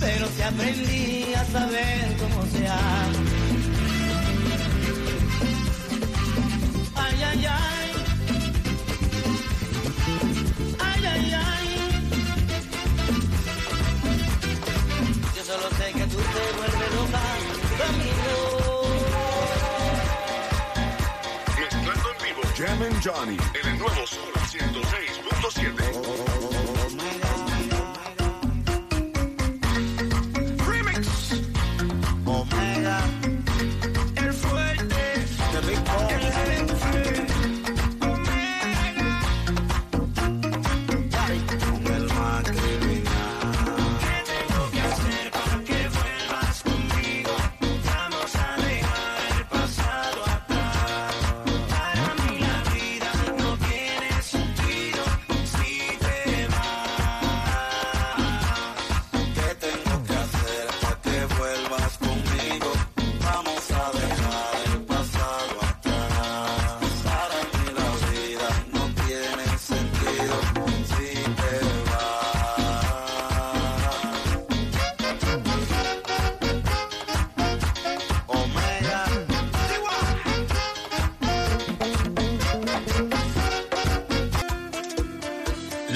Pero sí aprendí a saber cómo se ama. Ay, ay, ay. Ay, ay, ay. Yo solo sé que tú te vuelves loca conmigo. Mezclando en vivo, Jam and Johnny en el nuevo Sol 106.7.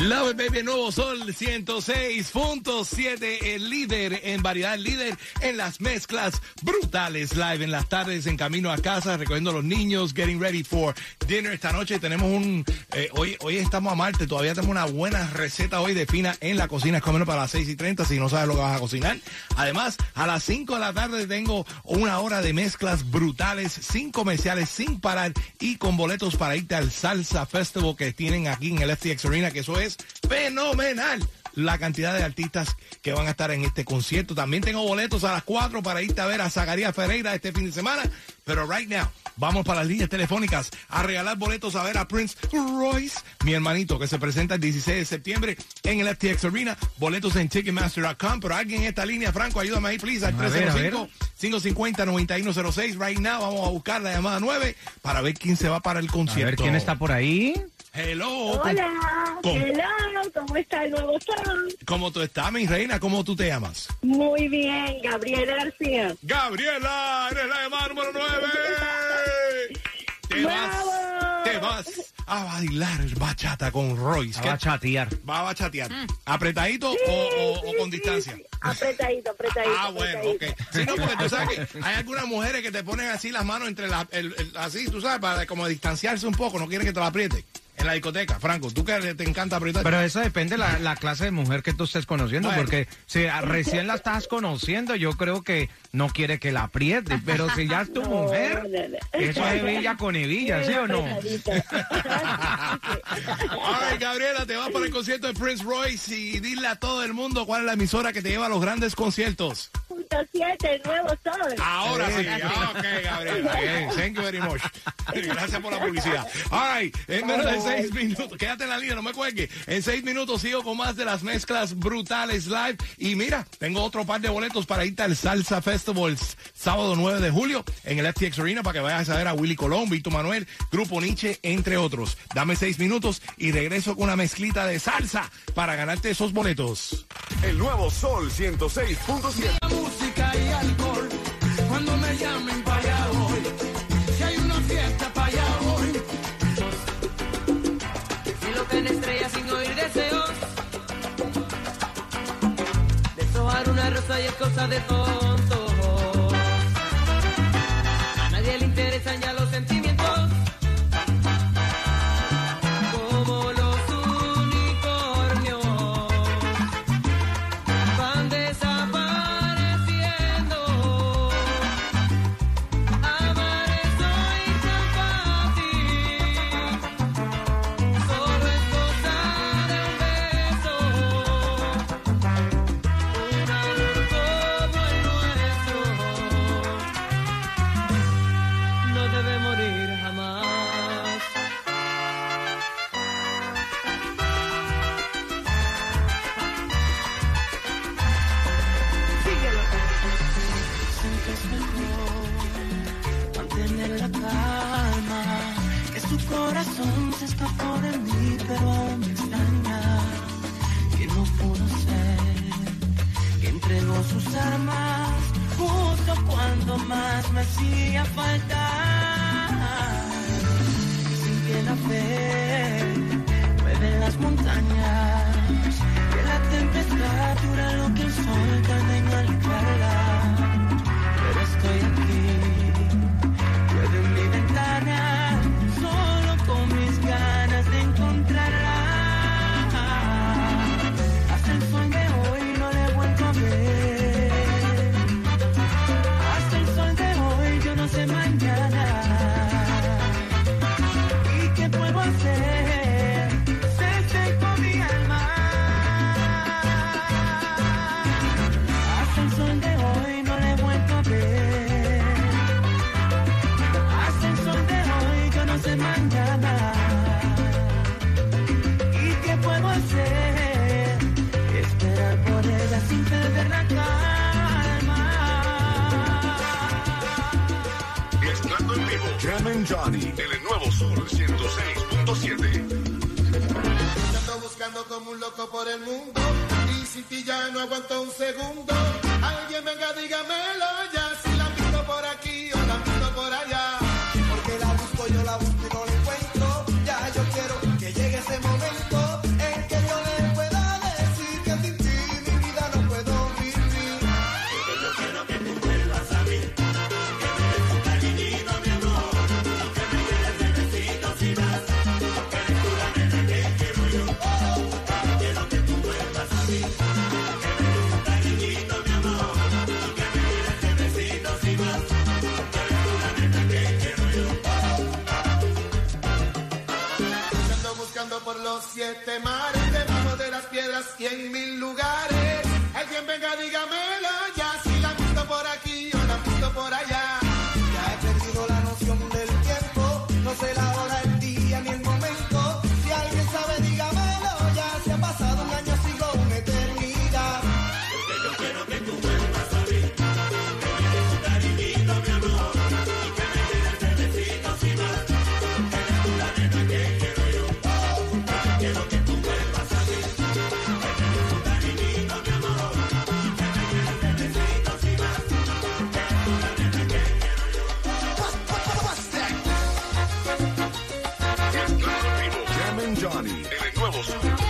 Love it, baby, nuevo sol 106.7, el líder en variedad, el líder en las mezclas brutales, live en las tardes, en camino a casa, recogiendo a los niños, getting ready for dinner. Esta noche tenemos un, eh, hoy, hoy estamos a Marte, todavía tenemos una buena receta hoy de fina en la cocina, es comiendo para las 6 y 30, si no sabes lo que vas a cocinar. Además, a las 5 de la tarde tengo una hora de mezclas brutales, sin comerciales, sin parar y con boletos para irte al Salsa Festival que tienen aquí en el FTX Arena, que eso es fenomenal. La cantidad de artistas que van a estar en este concierto. También tengo boletos a las 4 para irte a ver a Zagaría Ferreira este fin de semana. Pero right now, vamos para las líneas telefónicas a regalar boletos a ver a Prince Royce, mi hermanito, que se presenta el 16 de septiembre en el FTX Arena. Boletos en Ticketmaster.com. Pero alguien en esta línea, Franco, ayúdame ahí, please, al A ver, a ver. 305-550-9106. Right now, vamos a buscar la llamada 9 para ver quién se va para el A concierto. ver quién está por ahí. Hello. Hola, ¿Cómo? hello, ¿cómo está el nuevo sol? ¿Cómo tú estás, mi reina? ¿Cómo tú te llamas? Muy bien, Gabriela García. Gabriela, eres la llamada número 9. Te ¡Bravo! vas, te vas a bailar bachata con Royce. Va a ¿Qué- chatear. Va a bachatear. ¿Apretadito o, o- o con distancia? Sí, Apretadito, apretadito. Ah, bueno, ok. apretadito. Sí, no, porque tú sabes que hay algunas mujeres que te ponen así las manos entre las, el- el- así, tú sabes, para como distanciarse un poco, no quieren que te la apriete. En la discoteca, Franco, tú que te encanta apretar. Pero eso depende la, la clase de mujer que tú estés conociendo, Bueno. porque si recién la estás conociendo, yo creo que no quiere que la apriete, pero si ya es tu No, mujer, no, no. eso es Villa con Evilla, ¿sí o no? Ay, Gabriela, te vas para el concierto de Prince Royce y dile a todo el mundo cuál es la emisora que te lleva a los grandes conciertos. Punto siete, nuevo sol. Ahora sí. Ah, ok, Gabriela. Bien, Thank you very much. Gracias por la publicidad. All right, en menos de seis minutos. Quédate en la línea, no me cuelgue. En seis minutos sigo con más de las mezclas brutales live. Y mira, tengo otro par de boletos para irte al Salsa Festival sábado 9 de julio en el FTX Arena para que vayas a ver a Willy Colón, Vito Manuel, Grupo Nietzsche, entre otros. Dame seis minutos y regreso con una mezclita de salsa para ganarte esos boletos. El nuevo Sol 106.7. música y alcohol. Cuando me llamen y es cosa de tonto. Corazón se escapó de mí, pero aún me extraña que no pudo ser, que entregó sus armas justo cuando más me hacía falta. Sin que la fe mueve las montañas, que la tempestad dura lo que el sol tarda en aliviarla. Dígame los siete mares, debajo de las piedras y en mil lugares. En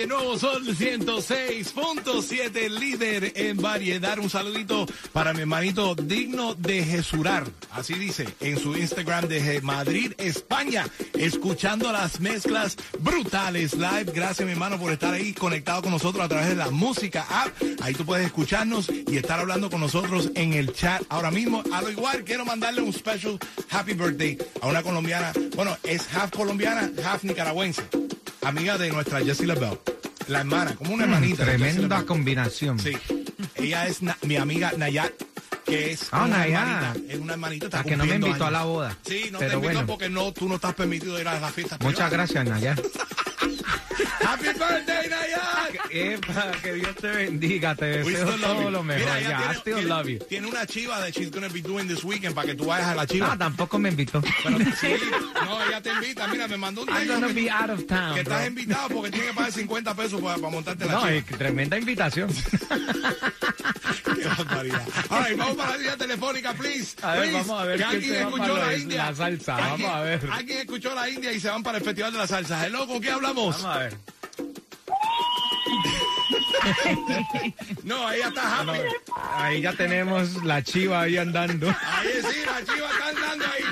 el nuevo Sol 106.7, líder en variedad. Un saludito para mi hermanito digno de Jesurar. Así dice en su Instagram de Madrid, España. Escuchando las mezclas brutales live. Gracias, mi hermano, por estar ahí conectado con nosotros a través de la música app. Ahí tú puedes escucharnos y estar hablando con nosotros en el chat. Ahora mismo, a lo igual, quiero mandarle un special happy birthday a una colombiana. Bueno, es half colombiana, half nicaragüense amiga de nuestra Jessie LaBelle, la hermana, como una hermanita. de Jessie Tremenda LaBelle. combinación. Sí, ella es na- mi amiga Nayat, que es Ah, una Nayat. hermanita, es una hermanita. está La que no me cumpliendo invitó a años. la boda. Sí, no Pero te invitó bueno. porque no, tú no estás permitido ir a las fiestas. Muchas privadas. gracias, Naya. Happy birthday, Nayat. Epa, que Dios te bendiga, te deseo todo lo mejor. Mira, ya, I still love you. tiene una chiva de she's gonna be doing this weekend para que tú vayas a la chiva. No, tampoco me invitó. Pero sí, no, ella te invita. Mira, me mandó un I'm gonna que, be out of town, que estás invitado porque tiene que pagar 50 pesos para, para montarte la No, chiva. que tremenda invitación. Qué barbaridad. All right, vamos para la línea telefónica, please. A ver, Please. vamos a ver Que alguien escuchó la India. la salsa, vamos a ver. Alguien escuchó la India y se van para el Festival de la Salsa. Hello, ¿con qué hablamos? Vamos a ver. No, ella está happy. Ahí ya tenemos la chiva ahí andando. Ahí sí, la chiva está andando ahí.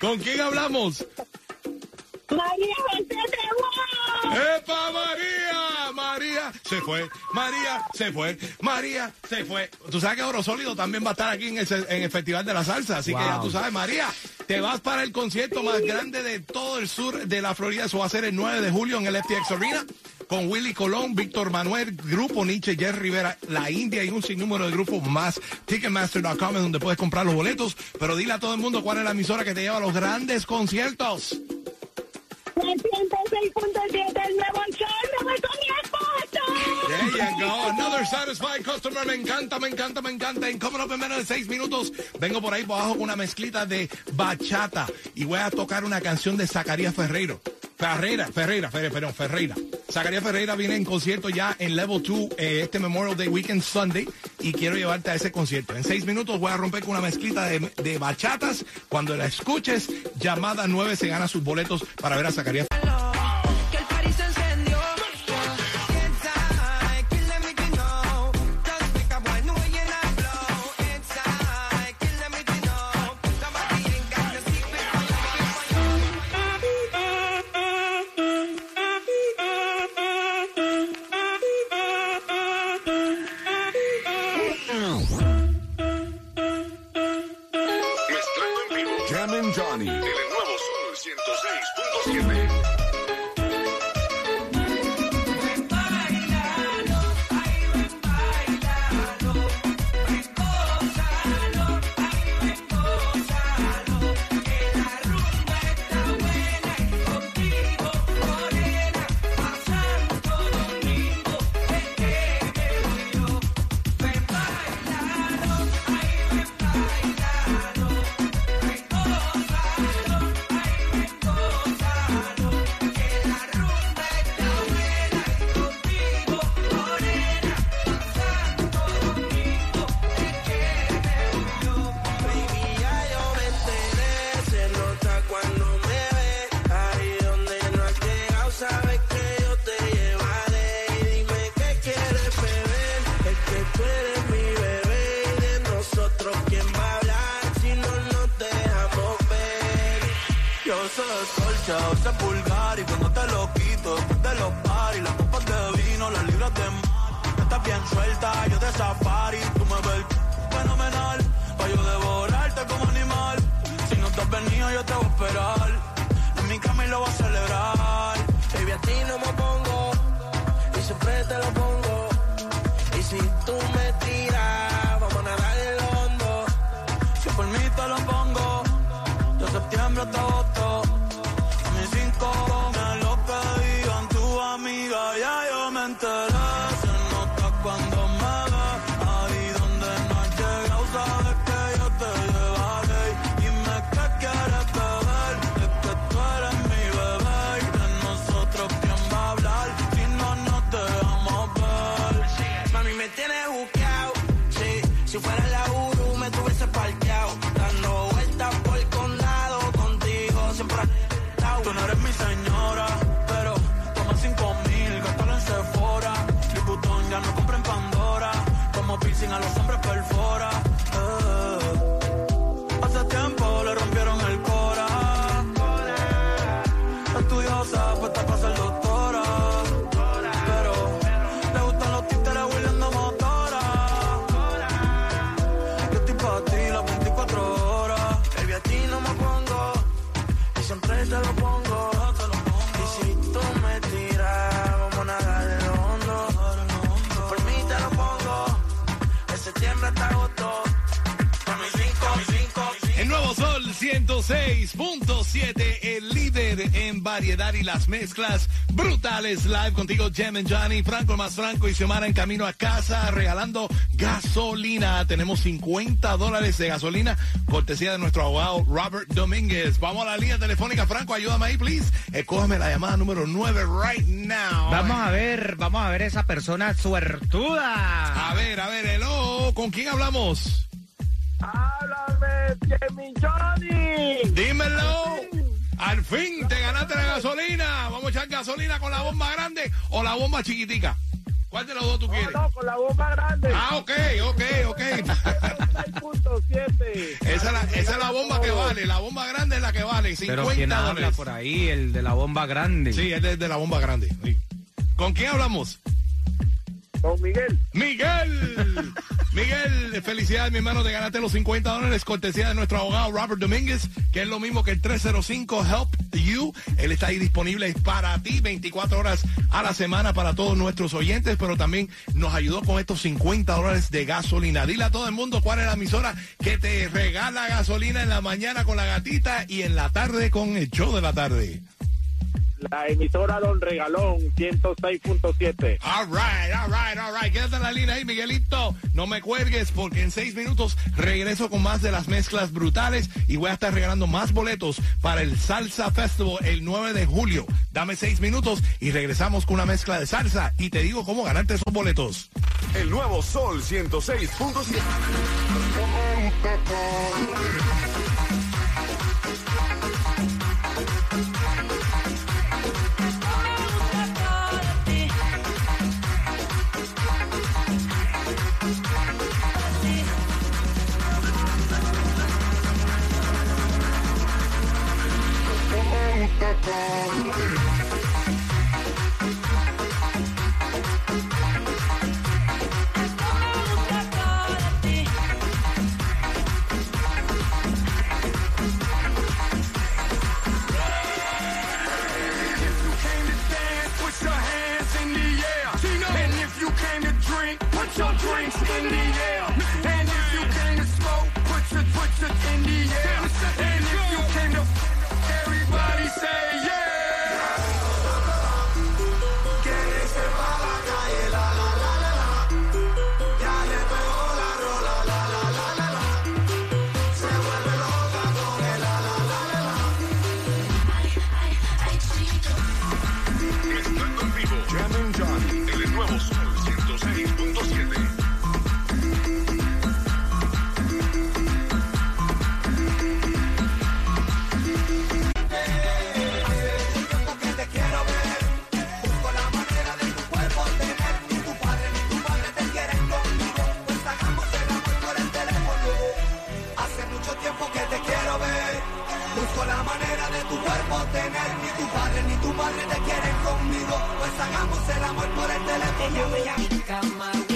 ¿Con quién hablamos? María José. ¡Epa, María! María se fue, María se fue, María se fue. Tú sabes que Oro Sólido también va a estar aquí en el, en el Festival de la Salsa, así que ya tú sabes, María, te vas para el concierto más grande de todo el sur de la Florida. Eso va a ser el 9 de julio en el FTX Arena con Willy Colón, Víctor Manuel, Grupo Nietzsche, Jerry Rivera, La India y un sinnúmero de grupos más. Ticketmaster.com es donde puedes comprar los boletos, pero dile a todo el mundo cuál es la emisora que te lleva a los grandes conciertos. 106.7 satisfied customer. Me encanta, me encanta, me encanta. En cómo no en menos de seis minutos vengo por ahí por abajo con una mezclita de bachata y voy a tocar una canción de Zacarías Ferreiro. Ferreira, Ferreira, Ferreira, perdón, Ferreira. Zacarías Ferreira viene en concierto ya en Level 2 eh, este Memorial Day Weekend Sunday y quiero llevarte a ese concierto. En seis minutos voy a romper con una mezclita de, de bachatas. Cuando la escuches, llamada 9 se gana sus boletos para ver a Zacarías Que te lo Sí, si fuera 106.7, el líder en variedad y las mezclas brutales. Live contigo, Jem and Johnny, Franco el más Franco y Xiomara en camino a casa regalando gasolina. Tenemos 50 dólares de gasolina, cortesía de nuestro abogado Robert Domínguez. Vamos a la línea telefónica, Franco, ayúdame ahí, please. Escógeme la llamada número 9 right now. Vamos a ver, vamos a ver esa persona suertuda. A ver, a ver, hello, ¿con quién hablamos? Háblame, Jimmy Johnny. Al fin te ganaste la gasolina. Vamos a echar gasolina con la bomba grande o la bomba chiquitica. ¿Cuál de los dos tú No, quieres? no, con la bomba grande. Ah, ok, ok, ok. 6.7. esa, es la, esa es la bomba que vale. La bomba grande es la que vale. 50 Pero ¿quién habla dólares. por ahí? El de la bomba grande. Sí, es de, de la bomba grande. Sí. ¿Con quién hablamos? Don Miguel. Miguel. Miguel, felicidades, mi hermano, te ganaste los 50 dólares, cortesía de nuestro abogado Robert Domínguez, que es lo mismo que el 305 Help You. Él está ahí disponible para ti 24 horas a la semana para todos nuestros oyentes, pero también nos ayudó con estos 50 dólares de gasolina. Dile a todo el mundo cuál es la emisora que te regala gasolina en la mañana con la gatita y en la tarde con el show de la tarde. La emisora Don Regalón 106.7. All right, all right, all right. Quédate en la línea ahí, Miguelito. No me cuelgues porque en seis minutos regreso con más de las mezclas brutales y voy a estar regalando más boletos para el Salsa Festival el 9 de julio. Dame seis minutos y regresamos con una mezcla de salsa y te digo cómo ganarte esos boletos. El nuevo Sol 106.7. Bye. Ni tu padre ni tu madre te quieren conmigo. Pues hagamos el amor por el teléfono. Cierro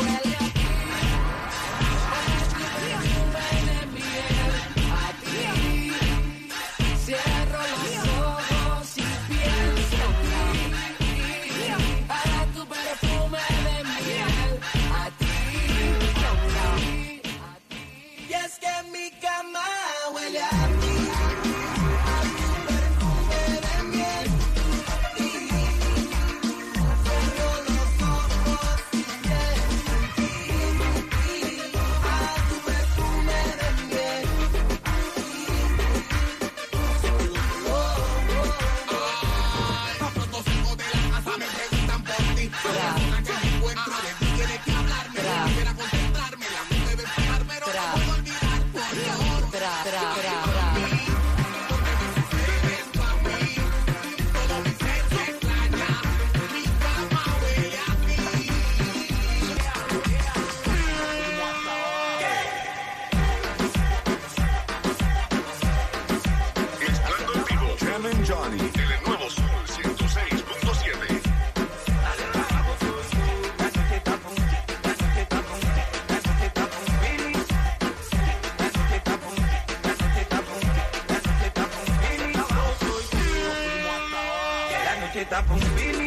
La noche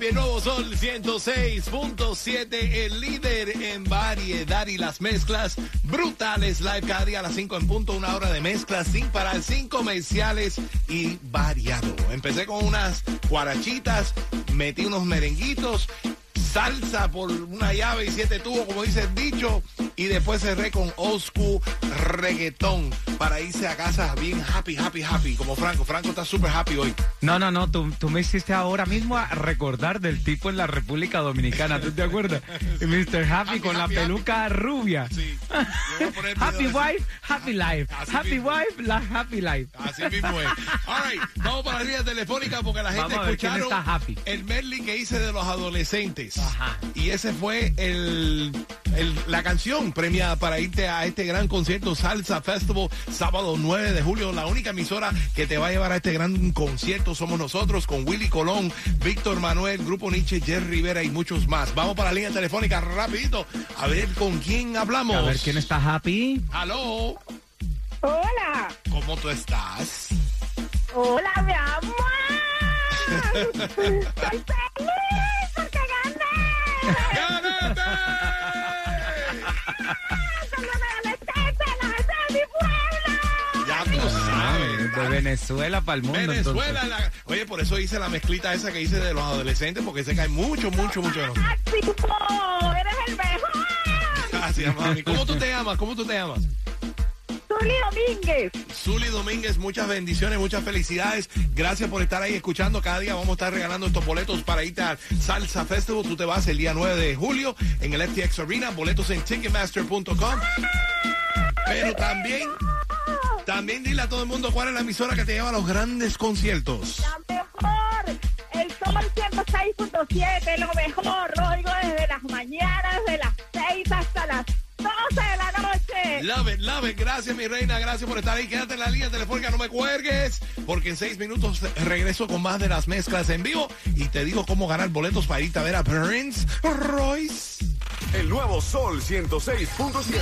Baby, el nuevo Sol 106.7, el líder en variedad y las mezclas brutales. Live cada día a las 5 en punto, una hora de mezclas sin parar, sin comerciales y variado. Empecé con unas guarachitas, metí unos merenguitos, salsa por una llave y siete tubos, como dice el dicho. Y después cerré con old school reggaetón para irse a casa bien happy, happy, happy, como Franco. Franco está súper happy hoy. No, no, no, tú, tú me hiciste ahora mismo a recordar del tipo en la República Dominicana, ¿tú te acuerdas? Mr. Happy, Happy, con la happy, peluca rubia. Sí. Happy wife, happy life. Así happy mismo. wife, la happy life. Así mismo es. All right, vamos para la línea telefónica porque la gente escucharon está happy. el medley que hice de los adolescentes. Ajá. Y ese fue el, el- la canción premiada para irte a este gran concierto Salsa Festival sábado 9 de julio. La única emisora que te va a llevar a este gran concierto somos nosotros con Willy Colón, Víctor Manuel, Grupo Nietzsche, Jerry Rivera y muchos más. Vamos para la línea telefónica rapidito a ver con quién hablamos. A ver quién está happy. Aló, Hola, ¿cómo tú estás? hola, mi amor. Estoy feliz porque gané. De Venezuela para el mundo. Venezuela, la- oye, por eso hice la mezclita esa que hice de los adolescentes, porque sé que hay mucho, mucho, mucho. Tipo, eres el mejor. Gracias, mami. ¿Cómo tú te llamas? ¿Cómo tú te llamas? Zuli Domínguez. Zuli Domínguez, muchas bendiciones, muchas felicidades. Gracias por estar ahí escuchando. Cada día vamos a estar regalando estos boletos para irte al Salsa Festival. Tú te vas el día 9 de julio en el FTX Arena. Boletos en Ticketmaster.com. Pero también, también dile a todo el mundo cuál es la emisora que te lleva a los grandes conciertos. La mejor. El Sol 106.7, lo mejor. Lo oigo desde las mañanas, de las 6 hasta las 12 de la noche. Love it, love it. Gracias, mi reina. Gracias por estar ahí. Quédate en la línea telefónica, no me cuelgues. Porque en seis minutos regreso con más de las mezclas en vivo. Y te digo cómo ganar boletos para irte a ver a Prince Royce. El nuevo Sol 106.7.